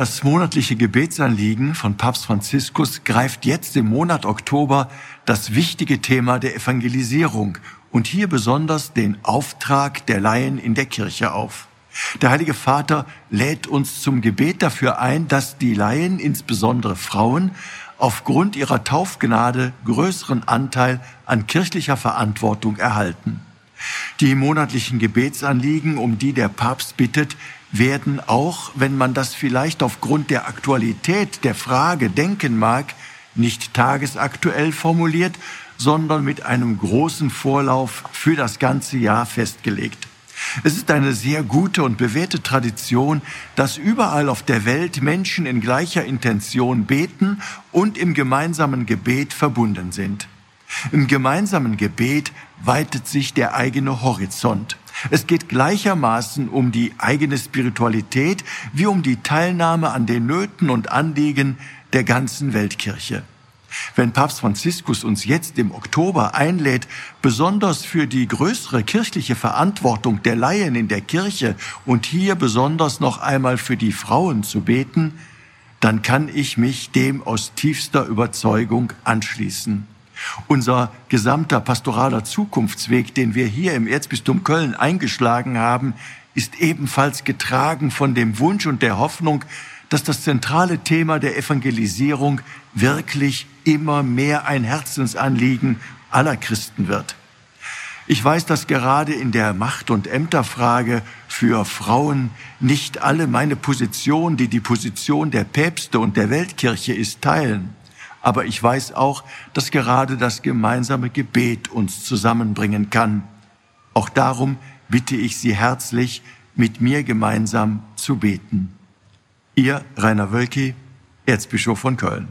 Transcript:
Das monatliche Gebetsanliegen von Papst Franziskus greift jetzt im Monat Oktober das wichtige Thema der Evangelisierung und hier besonders den Auftrag der Laien in der Kirche auf. Der Heilige Vater lädt uns zum Gebet dafür ein, dass die Laien, insbesondere Frauen, aufgrund ihrer Taufgnade größeren Anteil an kirchlicher Verantwortung erhalten. Die monatlichen Gebetsanliegen, um die der Papst bittet, werden auch, wenn man das vielleicht aufgrund der Aktualität der Frage denken mag, nicht tagesaktuell formuliert, sondern mit einem großen Vorlauf für das ganze Jahr festgelegt. Es ist eine sehr gute und bewährte Tradition, dass überall auf der Welt Menschen in gleicher Intention beten und im gemeinsamen Gebet verbunden sind. Im gemeinsamen Gebet weitet sich der eigene Horizont. Es geht gleichermaßen um die eigene Spiritualität wie um die Teilnahme an den Nöten und Anliegen der ganzen Weltkirche. Wenn Papst Franziskus uns jetzt im Oktober einlädt, besonders für die größere kirchliche Verantwortung der Laien in der Kirche und hier besonders noch einmal für die Frauen zu beten, dann kann ich mich dem aus tiefster Überzeugung anschließen. Unser gesamter pastoraler Zukunftsweg, den wir hier im Erzbistum Köln eingeschlagen haben, ist ebenfalls getragen von dem Wunsch und der Hoffnung, dass das zentrale Thema der Evangelisierung wirklich immer mehr ein Herzensanliegen aller Christen wird. Ich weiß, dass gerade in der Macht- und Ämterfrage für Frauen nicht alle meine Position, die die Position der Päpste und der Weltkirche ist, teilen. Aber ich weiß auch, dass gerade das gemeinsame Gebet uns zusammenbringen kann. Auch darum bitte ich Sie herzlich, mit mir gemeinsam zu beten. Ihr Rainer Wölki, Erzbischof von Köln.